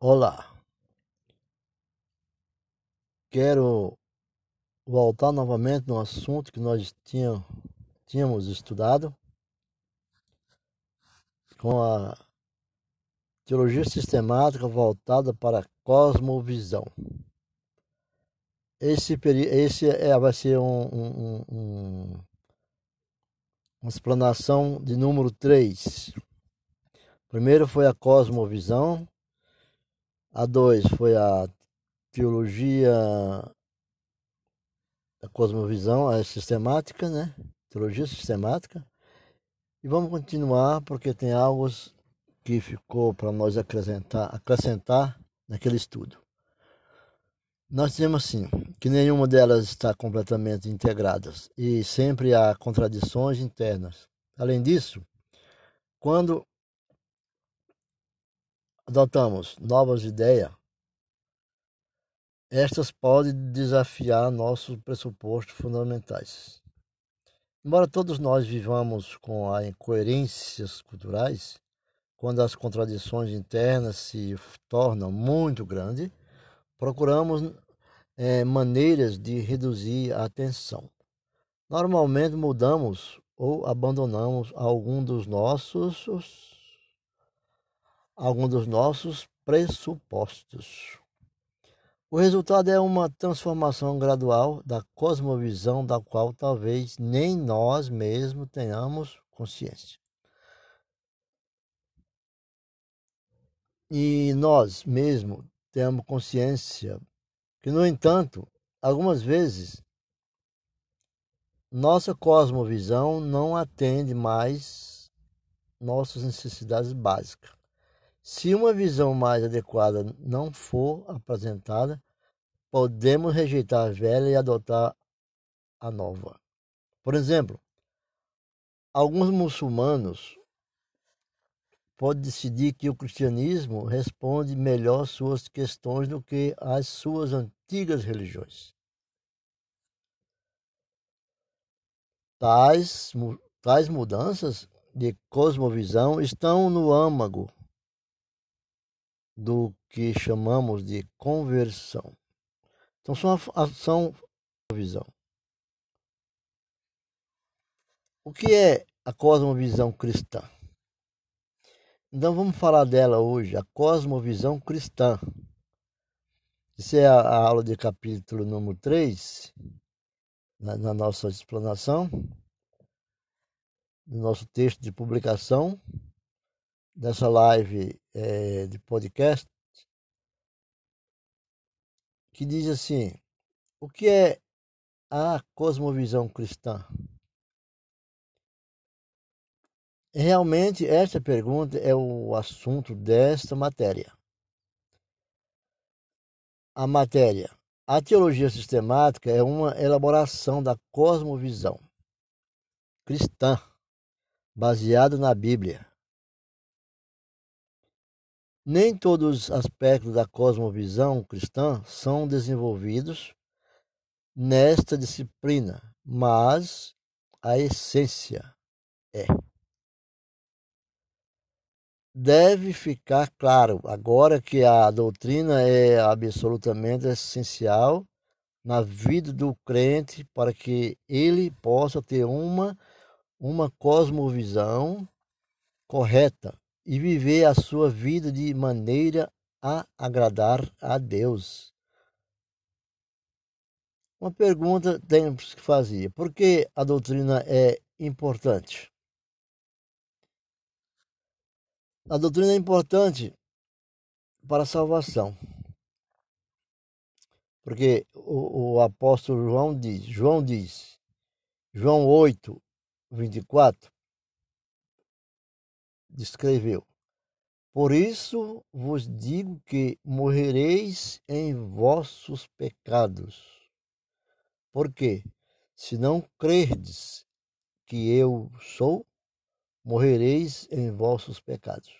Olá, quero voltar novamente no assunto que nós tínhamos, tínhamos estudado com a teologia sistemática voltada para a cosmovisão. Esse, esse é, vai ser um, um, um, uma explanação de número 3. Primeiro foi a cosmovisão, a 2 foi a teologia da cosmovisão, a sistemática, né? Teologia sistemática. E vamos continuar porque tem algo que ficou para nós acrescentar, acrescentar naquele estudo. Nós temos assim que nenhuma delas está completamente integradas e sempre há contradições internas. Além disso, quando adotamos novas ideias, estas podem desafiar nossos pressupostos fundamentais. Embora todos nós vivamos com incoerências culturais, quando as contradições internas se tornam muito grandes, procuramos é, maneiras de reduzir a tensão. Normalmente mudamos ou abandonamos algum dos nossos algum dos nossos pressupostos. O resultado é uma transformação gradual da cosmovisão da qual talvez nem nós mesmos tenhamos consciência. E nós mesmos temos consciência que, no entanto, algumas vezes nossa cosmovisão não atende mais nossas necessidades básicas. Se uma visão mais adequada não for apresentada, podemos rejeitar a velha e adotar a nova. Por exemplo, alguns muçulmanos podem decidir que o cristianismo responde melhor suas questões do que as suas antigas religiões. Tais, tais mudanças de cosmovisão estão no âmago do que chamamos de conversão. Então, são ação visão. O que é a cosmovisão cristã? Então vamos falar dela hoje, a cosmovisão cristã. Isso é a, a aula de capítulo número 3, na, na nossa explanação, no nosso texto de publicação, dessa live é, de podcast que diz assim: o que é a cosmovisão cristã? Realmente, esta pergunta é o assunto desta matéria. A matéria. A teologia sistemática é uma elaboração da cosmovisão cristã, baseada na Bíblia nem todos os aspectos da cosmovisão cristã são desenvolvidos nesta disciplina, mas a essência é. Deve ficar claro agora que a doutrina é absolutamente essencial na vida do crente para que ele possa ter uma, uma cosmovisão correta e viver a sua vida de maneira a agradar a Deus. Uma pergunta temos que fazer: por que a doutrina é importante? A doutrina é importante para a salvação. Porque o, o apóstolo João diz, João diz, João 8, 24, descreveu. Por isso vos digo que morrereis em vossos pecados. Porque, se não crerdes que eu sou, morrereis em vossos pecados.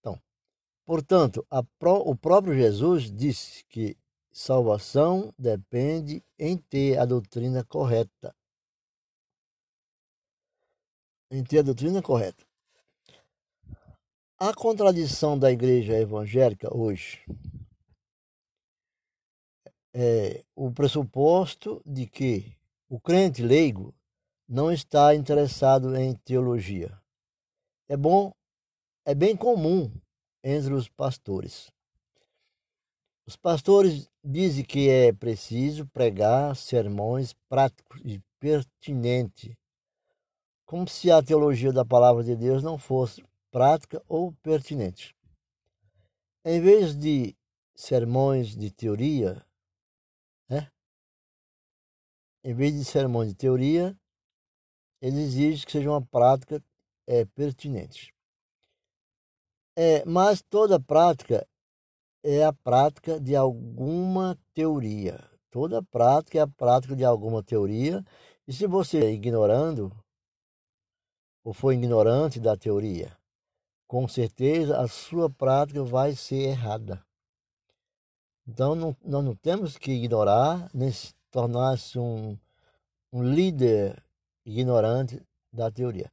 Então, portanto, pró o próprio Jesus disse que salvação depende em ter a doutrina correta em ter a doutrina correta. A contradição da igreja evangélica hoje é o pressuposto de que o crente leigo não está interessado em teologia. É bom, é bem comum entre os pastores. Os pastores dizem que é preciso pregar sermões práticos e pertinentes, como se a teologia da palavra de Deus não fosse prática ou pertinente. Em vez de sermões de teoria, né? em vez de sermões de teoria, ele exige que seja uma prática é, pertinente. É, mas toda prática é a prática de alguma teoria. Toda prática é a prática de alguma teoria. E se você ignorando, ou for ignorante da teoria, com certeza a sua prática vai ser errada. Então não, nós não temos que ignorar, nem tornar-se um, um líder ignorante da teoria.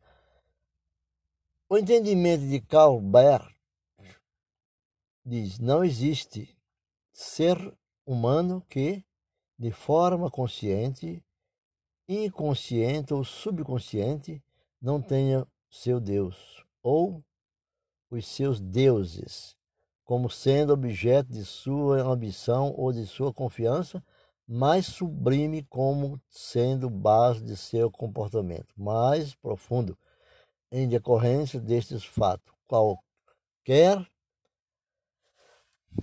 O entendimento de Karl Baer diz: não existe ser humano que, de forma consciente, inconsciente ou subconsciente, não tenha seu Deus ou os seus deuses como sendo objeto de sua ambição ou de sua confiança, mais sublime como sendo base de seu comportamento mais profundo em decorrência destes fatos. Qualquer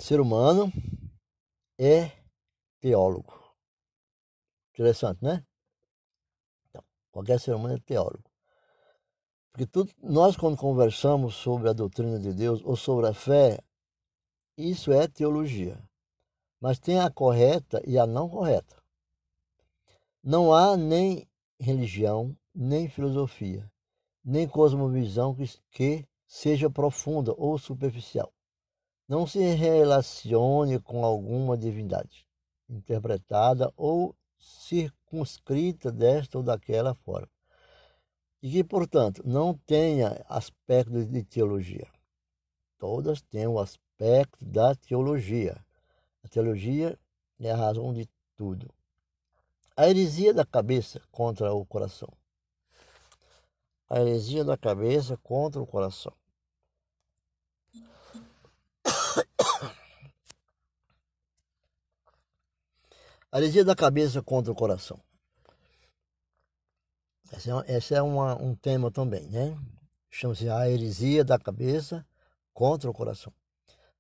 ser humano é teólogo. Interessante, né? Então, qualquer ser humano é teólogo. Porque tudo, nós, quando conversamos sobre a doutrina de Deus ou sobre a fé, isso é teologia. Mas tem a correta e a não correta. Não há nem religião, nem filosofia, nem cosmovisão que, que seja profunda ou superficial não se relacione com alguma divindade, interpretada ou circunscrita desta ou daquela forma, e que, portanto, não tenha aspecto de teologia. Todas têm o aspecto da teologia. A teologia é a razão de tudo. A heresia da cabeça contra o coração. A heresia da cabeça contra o coração. A heresia da cabeça contra o coração. Esse é, esse é uma, um tema também, né? Chama-se a heresia da cabeça contra o coração.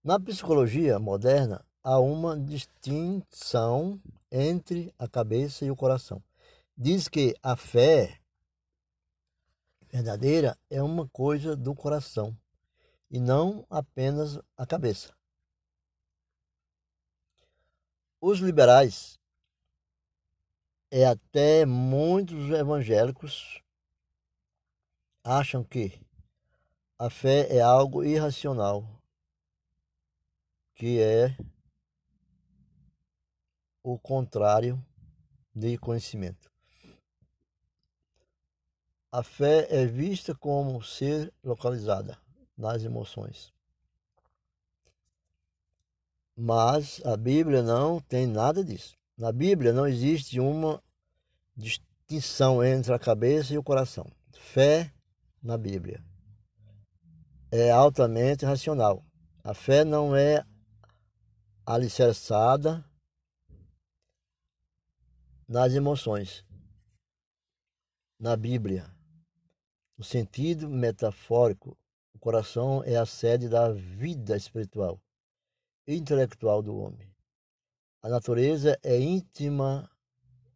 Na psicologia moderna, há uma distinção entre a cabeça e o coração. Diz que a fé verdadeira é uma coisa do coração e não apenas a cabeça. Os liberais e até muitos evangélicos acham que a fé é algo irracional, que é o contrário de conhecimento. A fé é vista como ser localizada nas emoções. Mas a Bíblia não tem nada disso. Na Bíblia não existe uma distinção entre a cabeça e o coração. Fé na Bíblia é altamente racional. A fé não é alicerçada nas emoções. Na Bíblia, no sentido metafórico, o coração é a sede da vida espiritual e intelectual do homem. A natureza é íntima,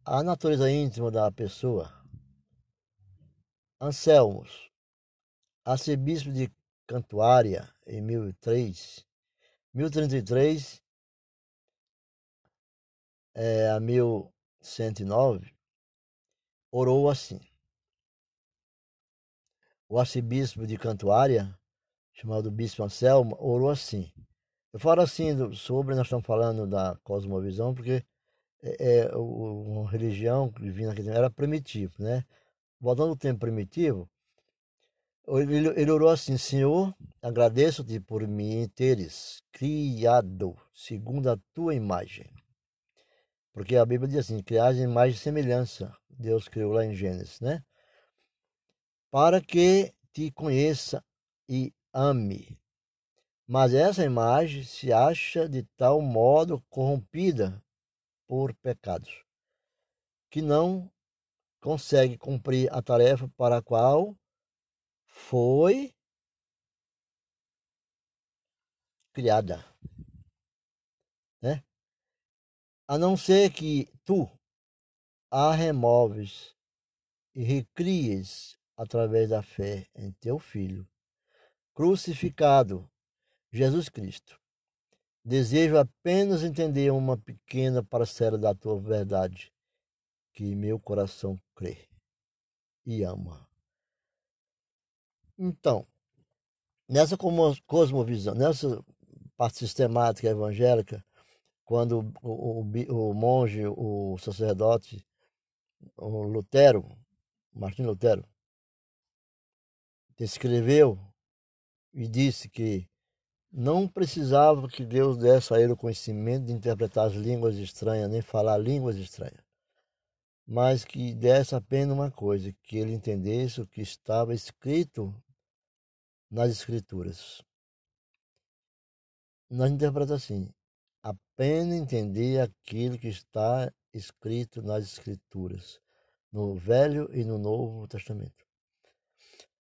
a natureza íntima da pessoa. Anselmos, arcebispo de Cantuária, em 1003, 1033 é, a 1109, orou assim. O arcebispo de Cantuária, chamado Bispo Anselmo, orou assim. Eu falo assim sobre, nós estamos falando da cosmovisão, porque é, é uma religião que vinha naquele era primitivo, né? Voltando ao tempo primitivo, ele, ele orou assim, Senhor, agradeço-te por me teres criado segundo a tua imagem. Porque a Bíblia diz assim: criar imagem e semelhança. Deus criou lá em Gênesis, né? Para que te conheça e ame. Mas essa imagem se acha de tal modo corrompida por pecados que não consegue cumprir a tarefa para a qual foi criada. Né? A não ser que tu a removes e recries através da fé em teu Filho, crucificado, Jesus Cristo. Desejo apenas entender uma pequena parcela da tua verdade que meu coração crê e ama. Então, nessa cosmovisão, nessa parte sistemática evangélica, quando o, o, o monge, o sacerdote, o Lutero, Martim Lutero, escreveu e disse que não precisava que Deus desse a ele o conhecimento de interpretar as línguas estranhas, nem falar línguas estranhas mas que desse apenas uma coisa, que ele entendesse o que estava escrito nas Escrituras. Nós interpretamos assim, apenas entender aquilo que está escrito nas Escrituras, no Velho e no Novo Testamento.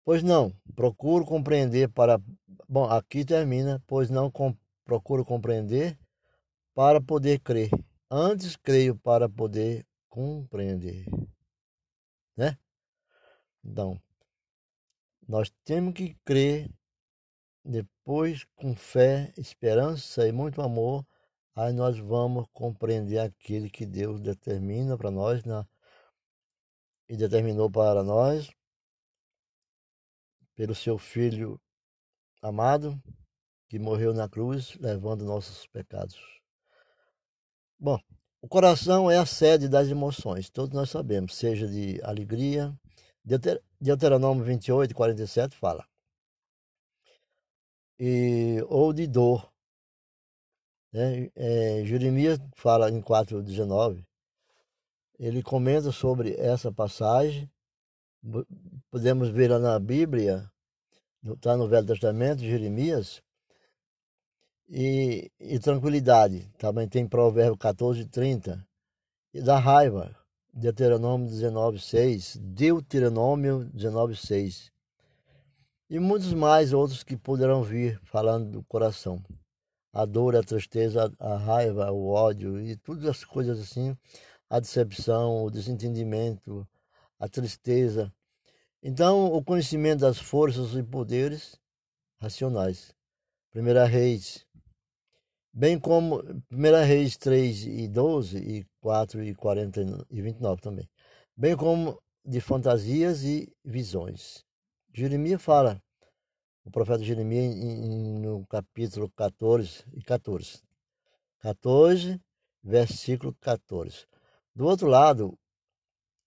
Pois não, procuro compreender para. Bom, aqui termina, pois não com... procuro compreender para poder crer. Antes creio para poder compreender, né? Então, nós temos que crer, depois com fé, esperança e muito amor, aí nós vamos compreender aquilo que Deus determina para nós né? e determinou para nós pelo seu Filho amado que morreu na cruz, levando nossos pecados. Bom, o coração é a sede das emoções, todos nós sabemos, seja de alegria. Deuter Deuteronômio 28, 47 fala. E, ou de dor. Né? É, Jeremias fala em 4,19. Ele comenta sobre essa passagem. Podemos ver lá na Bíblia, está no Velho Testamento, Jeremias, e, e tranquilidade. Também tem Provérbio 14, 30. E da raiva, Deuteronômio 19, 6. Deuteronômio 19, 6. E muitos mais outros que poderão vir falando do coração. A dor, a tristeza, a raiva, o ódio e todas as coisas assim. A decepção, o desentendimento, a tristeza. Então, o conhecimento das forças e poderes racionais. Primeira Reis bem como 1 Reis 3 e 12 e 4 e 40 e 29 também, bem como de fantasias e visões. Jeremias fala, o profeta Jeremias no capítulo 14 e 14. 14, versículo 14. Do outro lado,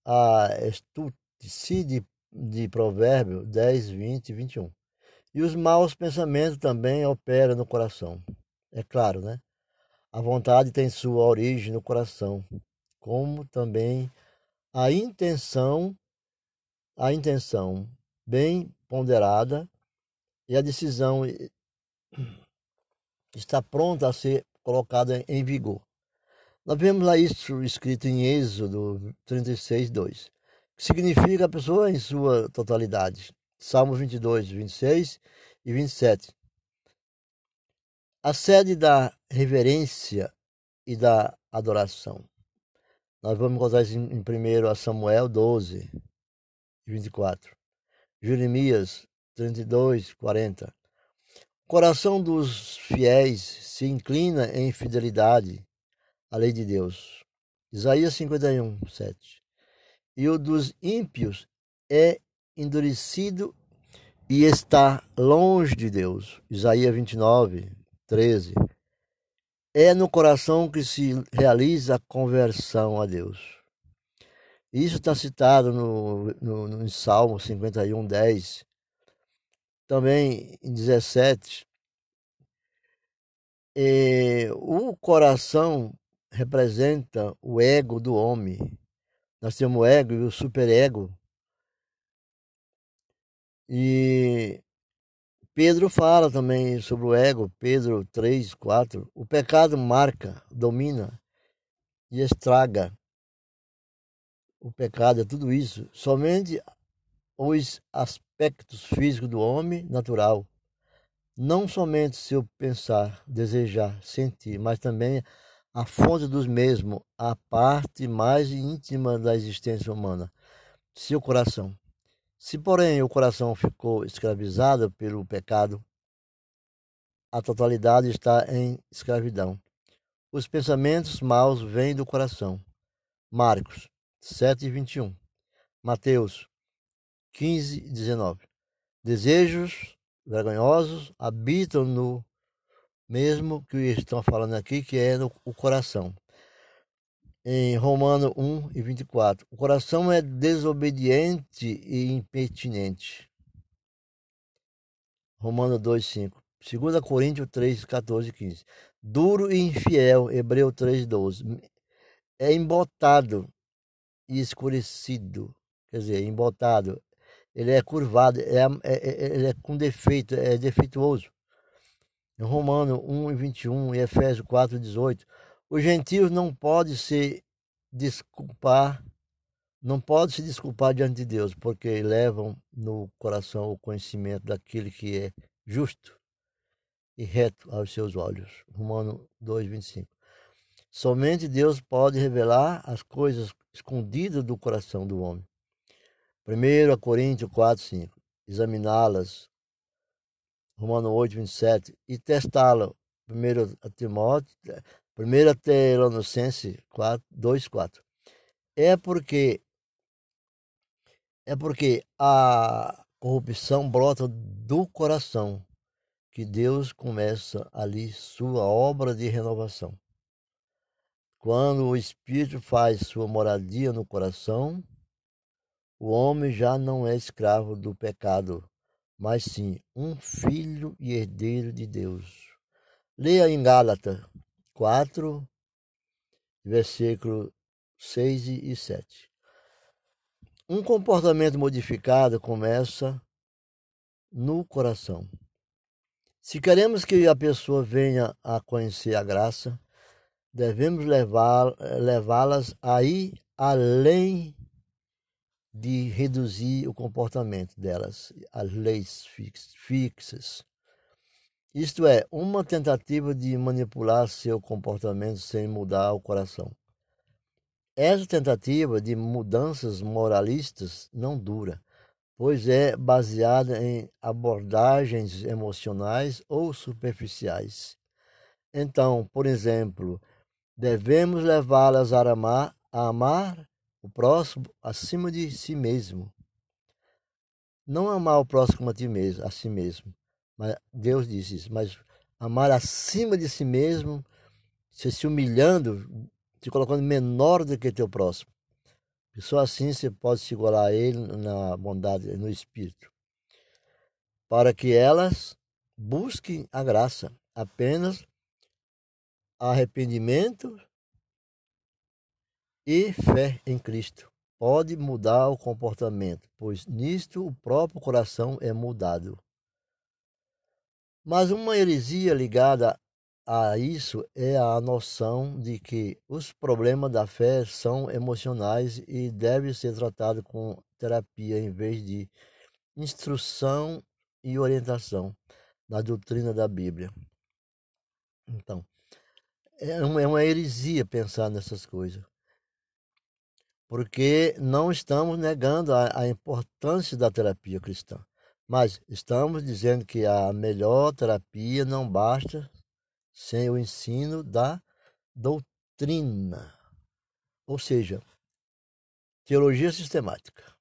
a estutice de, provérbio 10, 20 e 21. E os maus pensamentos também operam no coração é claro, né? A vontade tem sua origem no coração, como também a intenção, a intenção bem ponderada e a decisão está pronta a ser colocada em vigor. Nós vemos lá isso escrito em Êxodo 36, 2, que significa a pessoa em sua totalidade. Salmo 22, 26 e 27. A sede da reverência e da adoração. Nós vamos encontrar isso em 1 Samuel 12, 24. Jeremias 32, 40. O coração dos fiéis se inclina em fidelidade à lei de Deus. Isaías 51, 7. E o dos ímpios é endurecido e está longe de Deus. Isaías 29, 13. É no coração que se realiza a conversão a Deus. Isso está citado no, no, no Salmo 51, 10. também em 17, e o coração representa o ego do homem. Nós temos o ego e o superego. E Pedro fala também sobre o ego, Pedro 3, 4. O pecado marca, domina e estraga. O pecado é tudo isso. Somente os aspectos físicos do homem natural não somente seu pensar, desejar, sentir, mas também a fonte dos mesmos, a parte mais íntima da existência humana, seu coração. Se, porém, o coração ficou escravizado pelo pecado, a totalidade está em escravidão. Os pensamentos maus vêm do coração. Marcos 7, 21. Mateus 15, 19. Desejos vergonhosos habitam no mesmo que estão falando aqui, que é no o coração. Em Romano 1 e 24. O coração é desobediente e impertinente. Romano 2, 5. 2 Coríntios 3, 14 e 15. Duro e infiel, Hebreu 3, 12. É embotado e escurecido. Quer dizer, embotado ele é curvado, é, é, é, ele é com defeito, é defeituoso. Em Romano 1 e 21 e Efésios 4 e 18, os gentios não podem se desculpar, não podem se desculpar diante de Deus, porque levam no coração o conhecimento daquele que é justo e reto aos seus olhos. Romano 2, 25. Somente Deus pode revelar as coisas escondidas do coração do homem. 1 Coríntios 4, 5. Examiná-las. Romano 8, 27. E testá-la. 1 Timóteo, 1 Tessalonicenses 4, 2, 4. É porque é porque a corrupção brota do coração que Deus começa ali sua obra de renovação. Quando o Espírito faz sua moradia no coração, o homem já não é escravo do pecado, mas sim um filho e herdeiro de Deus. Leia em Gálatas 4, versículo 6 e 7. Um comportamento modificado começa no coração. Se queremos que a pessoa venha a conhecer a graça, devemos levá-las aí além de reduzir o comportamento delas, as leis fixas. Isto é, uma tentativa de manipular seu comportamento sem mudar o coração. Essa tentativa de mudanças moralistas não dura, pois é baseada em abordagens emocionais ou superficiais. Então, por exemplo, devemos levá-las a amar, a amar o próximo acima de si mesmo. Não amar o próximo a ti mesmo, a si mesmo. Mas Deus disse isso, mas amar acima de si mesmo, você se humilhando, se colocando menor do que teu próximo. E só assim você pode se igualar a ele na bondade, no espírito. Para que elas busquem a graça, apenas arrependimento e fé em Cristo. Pode mudar o comportamento, pois nisto o próprio coração é mudado. Mas uma heresia ligada a isso é a noção de que os problemas da fé são emocionais e devem ser tratados com terapia em vez de instrução e orientação na doutrina da Bíblia. Então, é uma é heresia pensar nessas coisas porque não estamos negando a, a importância da terapia cristã, mas estamos dizendo que a melhor terapia não basta sem o ensino da doutrina, ou seja, teologia sistemática.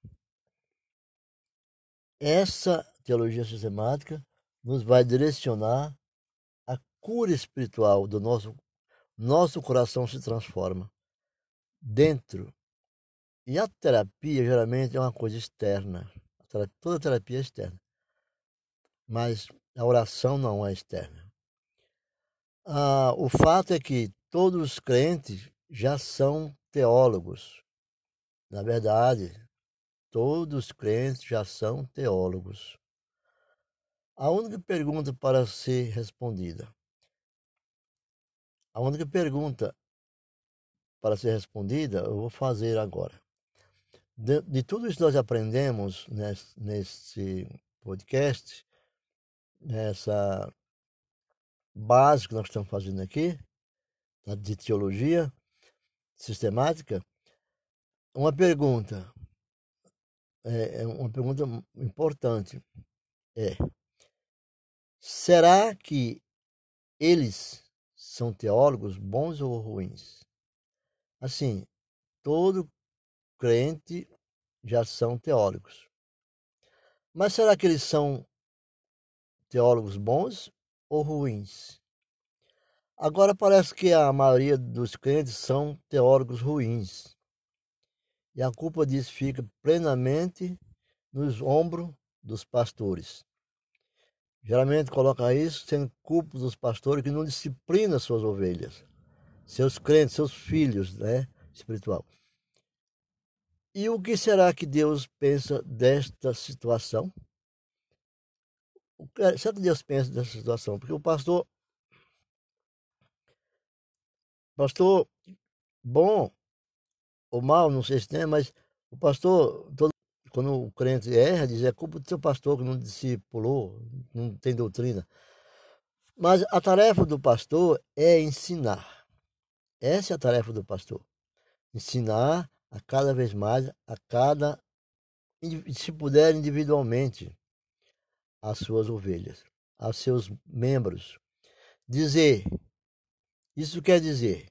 Essa teologia sistemática nos vai direcionar a cura espiritual do nosso nosso coração se transforma dentro e a terapia geralmente é uma coisa externa. Toda terapia é externa. mas a oração não é externa. Ah, o fato é que todos os crentes já são teólogos. Na verdade, todos os crentes já são teólogos. A única pergunta para ser respondida, a única pergunta para ser respondida, eu vou fazer agora. De, de tudo isso que nós aprendemos nesse, nesse podcast, nessa base que nós estamos fazendo aqui, de teologia sistemática, uma pergunta, é, é uma pergunta importante é: será que eles são teólogos bons ou ruins? Assim, todo crente já são teólogos. Mas será que eles são teólogos bons ou ruins? Agora parece que a maioria dos crentes são teólogos ruins. E a culpa disso fica plenamente nos ombros dos pastores. Geralmente coloca isso sendo culpa dos pastores que não disciplinam suas ovelhas, seus crentes, seus filhos, né, espiritual. E o que será que Deus pensa desta situação? O que será que Deus pensa dessa situação? Porque o pastor, pastor bom ou mal, não sei se tem, mas o pastor, todo, quando o crente erra, diz é culpa do seu pastor que não discipulou, não tem doutrina. Mas a tarefa do pastor é ensinar. Essa é a tarefa do pastor. Ensinar a cada vez mais, a cada, se puder individualmente, as suas ovelhas, aos seus membros. Dizer, isso quer dizer,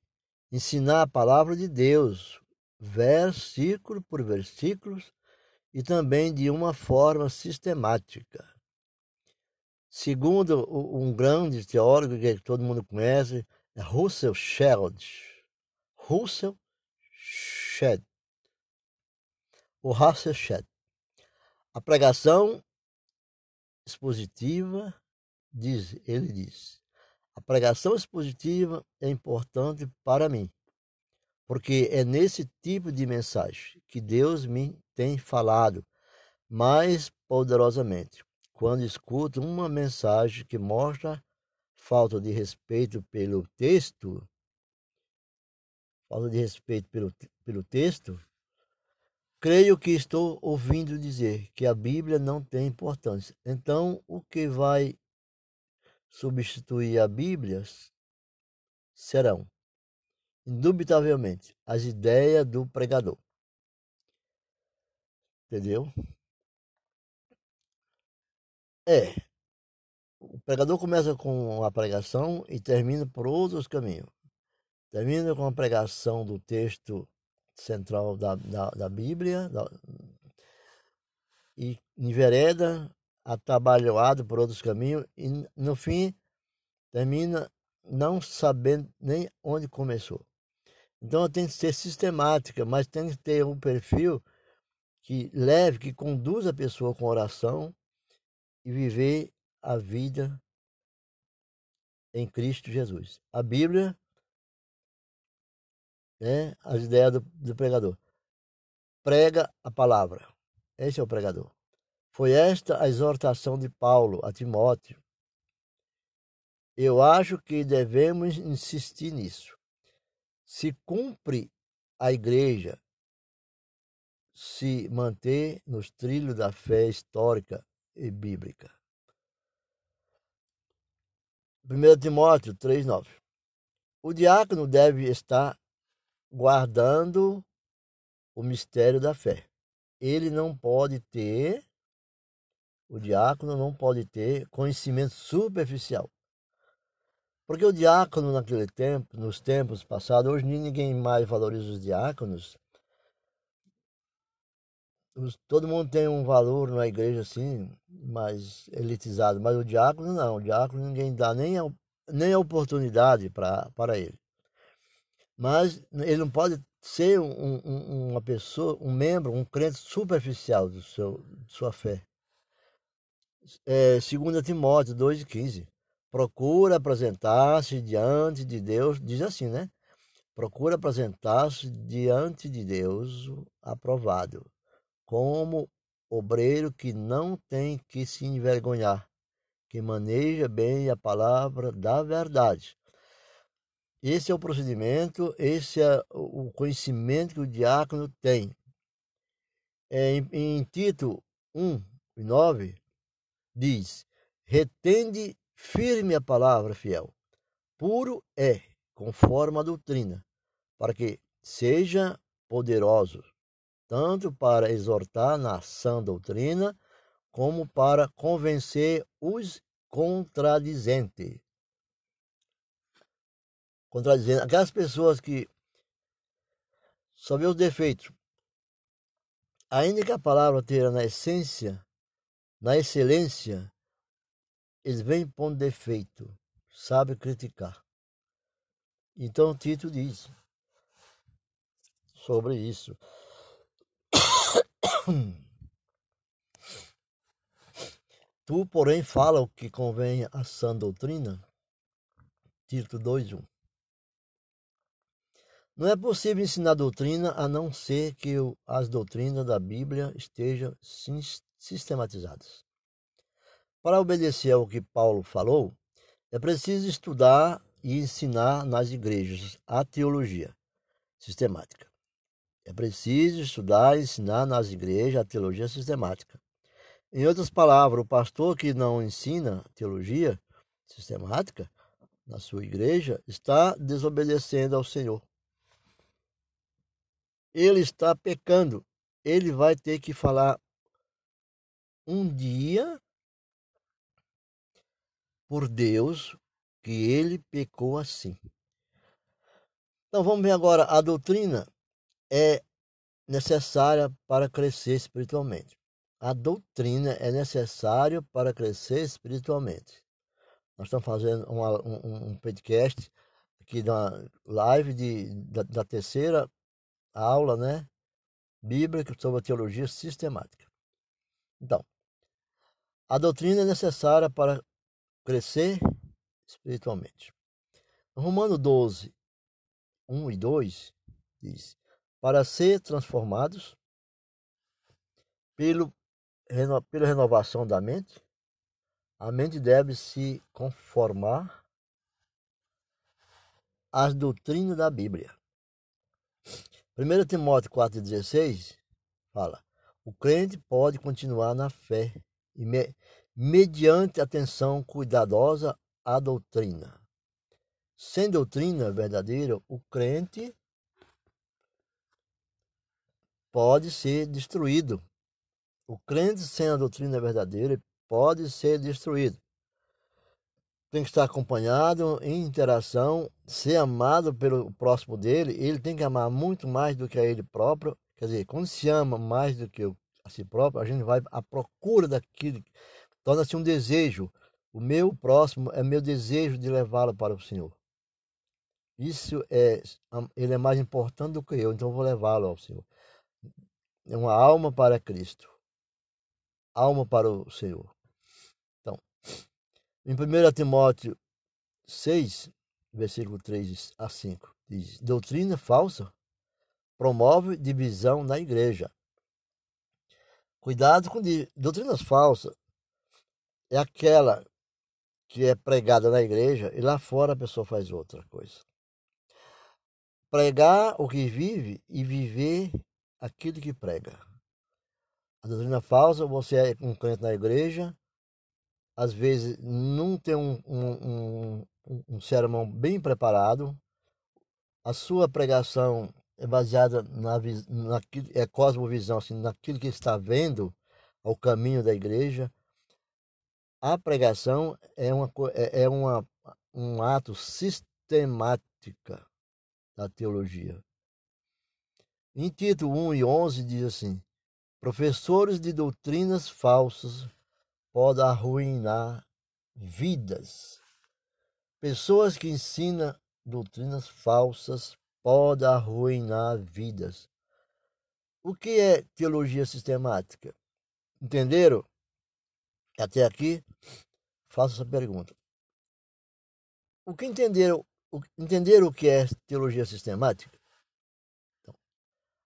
ensinar a palavra de Deus, versículo por versículo, e também de uma forma sistemática. Segundo um grande teólogo que todo mundo conhece, é Russell Shedd. Russell Shedd. O Russell Shedd. A pregação expositiva, diz, ele diz, a pregação expositiva é importante para mim, porque é nesse tipo de mensagem que Deus me tem falado mais poderosamente. Quando escuto uma mensagem que mostra falta de respeito pelo texto, falta de respeito pelo, pelo texto, creio que estou ouvindo dizer que a Bíblia não tem importância. Então, o que vai substituir a Bíblia serão indubitavelmente, as ideias do pregador. Entendeu? É. O pregador começa com a pregação e termina por outros caminhos. Termina com a pregação do texto central da, da, da Bíblia da, e envereda atabalhoado por outros caminhos e no fim termina não sabendo nem onde começou. Então tem que ser sistemática, mas tem que ter um perfil que leve, que conduza a pessoa com oração e viver a vida em Cristo Jesus. A Bíblia, né, as ideias do, do pregador. Prega a palavra. Esse é o pregador. Foi esta a exortação de Paulo a Timóteo. Eu acho que devemos insistir nisso se cumpre a igreja se manter nos trilhos da fé histórica e bíblica. 1 Timóteo 3,9 O diácono deve estar guardando o mistério da fé. Ele não pode ter, o diácono não pode ter conhecimento superficial. Porque o diácono naquele tempo, nos tempos passados, hoje ninguém mais valoriza os diáconos. todo mundo tem um valor na igreja assim, mais elitizado, mas o diácono não, o diácono ninguém dá nem a, nem a oportunidade pra, para ele. Mas ele não pode ser um, um, uma pessoa, um membro, um crente superficial do seu, de sua fé. é, 2 Timóteo 2,15. Procura apresentar-se diante de Deus, diz assim, né? Procura apresentar-se diante de Deus aprovado, como obreiro que não tem que se envergonhar, que maneja bem a palavra da verdade. Esse é o procedimento, esse é o conhecimento que o diácono tem. É, em, em Tito 1, 9, diz: retende firme a palavra fiel, puro é, conforme a doutrina, para que seja poderoso, tanto para exortar na sã doutrina, como para convencer os contradizentes. Contradizendo aquelas pessoas que só vê os defeitos. Ainda que a palavra tenha na essência, na excelência, eles vêm pondo defeito, sabe criticar. Então Tito diz sobre isso. Tu, porém, fala o que convém à sã doutrina. Tito 2:1. Não é possível ensinar doutrina a não ser que as doutrinas da Bíblia estejam sistematizadas. Para obedecer ao que Paulo falou, é preciso estudar e ensinar nas igrejas a teologia sistemática. É preciso estudar e ensinar nas igrejas a teologia sistemática. Em outras palavras, o pastor que não ensina teologia sistemática na sua igreja está desobedecendo ao Senhor. Ele está pecando. Ele vai ter que falar um dia por Deus que ele pecou assim. Então vamos ver agora a doutrina é necessária para crescer espiritualmente. A doutrina é necessária para crescer espiritualmente. Nós estamos fazendo uma, um, um podcast aqui na live de, da, da terceira aula, né? Bíblica sobre a teologia sistemática. Então, a doutrina é necessária para crescer espiritualmente. Romano 12, 1 e 2 diz: Para ser transformados pelo, pela renovação da mente, a mente deve se conformar às doutrinas da Bíblia. 1 Timóteo 4,16 fala: o crente pode continuar na fé e me, mediante atenção cuidadosa à doutrina. Sem doutrina verdadeira, o crente pode ser destruído. O crente sem a doutrina verdadeira pode ser destruído. Tem que estar acompanhado, em interação, ser amado pelo próximo dele. Ele tem que amar muito mais do que a ele próprio. Quer dizer, quando se ama mais do que a si próprio, a gente vai à procura daquilo Torna-se um desejo. O meu próximo é meu desejo de levá-lo para o Senhor. Isso é, ele é mais importante do que eu, então eu vou levá-lo ao Senhor. É uma alma para Cristo. Alma para o Senhor. Em 1 Timóteo 6, versículo 3 a 5, diz: Doutrina falsa promove divisão na igreja. Cuidado com doutrinas falsas é aquela que é pregada na igreja e lá fora a pessoa faz outra coisa. Pregar o que vive e viver aquilo que prega. A doutrina falsa, você é um crente na igreja, às vezes não tem um, um, um, um sermão bem preparado, a sua pregação é baseada na, naquilo, é cosmovisão, assim, naquilo que está vendo ao caminho da igreja, a pregação é, uma, é, é uma, um ato sistemática da teologia. Em Tito 1 e 11 diz assim: professores de doutrinas falsas podem arruinar vidas. Pessoas que ensinam doutrinas falsas podem arruinar vidas. O que é teologia sistemática? Entenderam? Até aqui, faço essa pergunta. O que entenderam, o, entenderam o que é teologia sistemática? Então,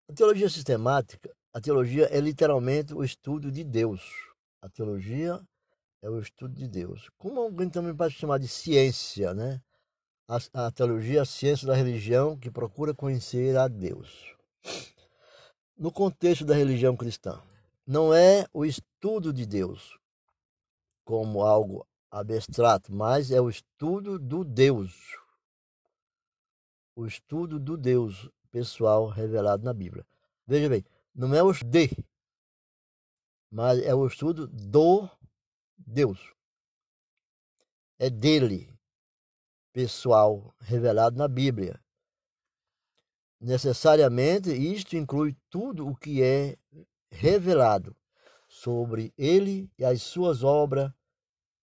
a teologia sistemática, a teologia é literalmente o estudo de Deus. A teologia é o estudo de Deus. Como alguém também pode chamar de ciência, né? A, a teologia é a ciência da religião que procura conhecer a Deus. No contexto da religião cristã, não é o estudo de Deus como algo abstrato, mas é o estudo do Deus. O estudo do Deus pessoal revelado na Bíblia. Veja bem, não é o de, mas é o estudo do Deus. É dele, pessoal, revelado na Bíblia. Necessariamente, isto inclui tudo o que é revelado sobre ele e as suas obras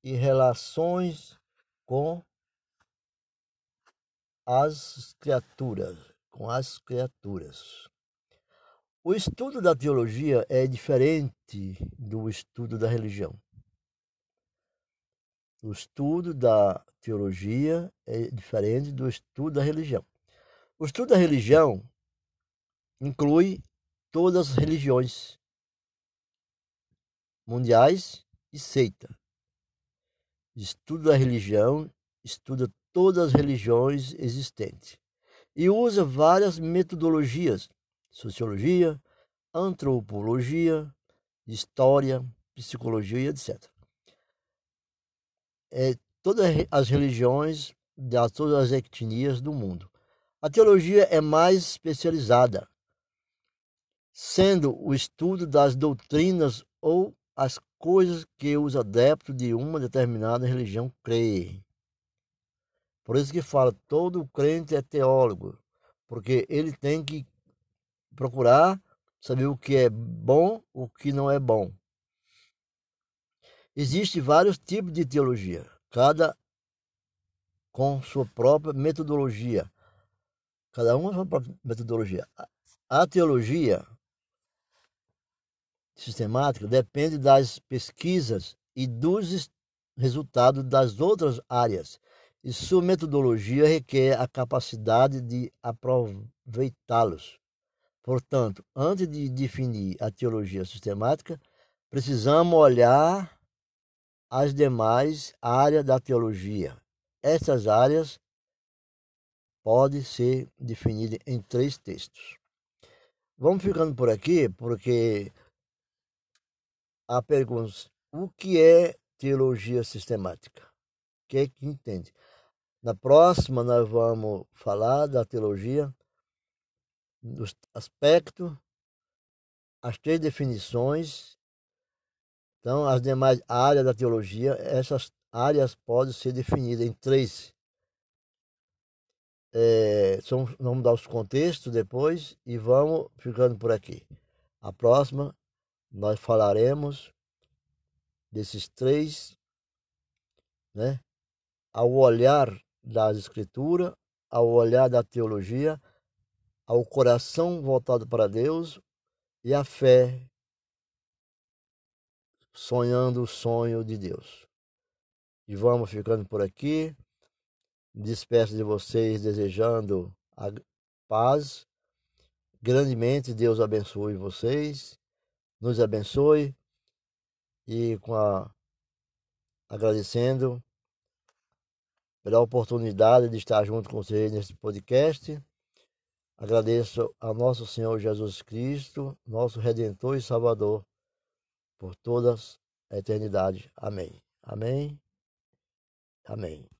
e relações com as criaturas, com as criaturas. O estudo da teologia é diferente do estudo da religião. O estudo da teologia é diferente do estudo da religião. O estudo da religião inclui todas as religiões mundiais e seita. Estudo da religião, estuda todas as religiões existentes e usa várias metodologias: sociologia, antropologia, história, psicologia, etc é, todas as religiões, de todas as etnias do mundo. A teologia é mais especializada, sendo o estudo das doutrinas ou as coisas que os adeptos de uma determinada religião creem. Por isso que fala, todo crente é teólogo, porque ele tem que procurar saber o que é bom, o que não é bom. Existem vários tipos de teologia, cada com sua própria metodologia. Cada um com sua própria metodologia. A teologia sistemática depende das pesquisas e dos resultados das outras áreas, e sua metodologia requer a capacidade de aproveitá-los. Portanto, antes de definir a teologia sistemática, precisamos olhar as demais áreas da teologia. Essas áreas podem ser definidas em três textos. Vamos ficando por aqui, porque a pergunta: o que é teologia sistemática? O que é que entende? Na próxima, nós vamos falar da teologia, dos aspectos, as três definições então, as demais áreas da teologia, essas áreas podem ser definidas em três. É, são, vamos dar os contextos depois e vamos ficando por aqui. A próxima, nós falaremos desses três, né? Ao olhar das escrituras, ao olhar da teologia, ao coração voltado para Deus e a fé sonhando o sonho de Deus. E vamos ficando por aqui. Despeço de vocês desejando a paz. Grandemente Deus abençoe vocês, nos abençoe e com a agradecendo pela oportunidade de estar junto com vocês nesse podcast. Agradeço ao nosso Senhor Jesus Cristo, nosso Redentor e Salvador por todas a eternidade. Amém. Amém. Amém.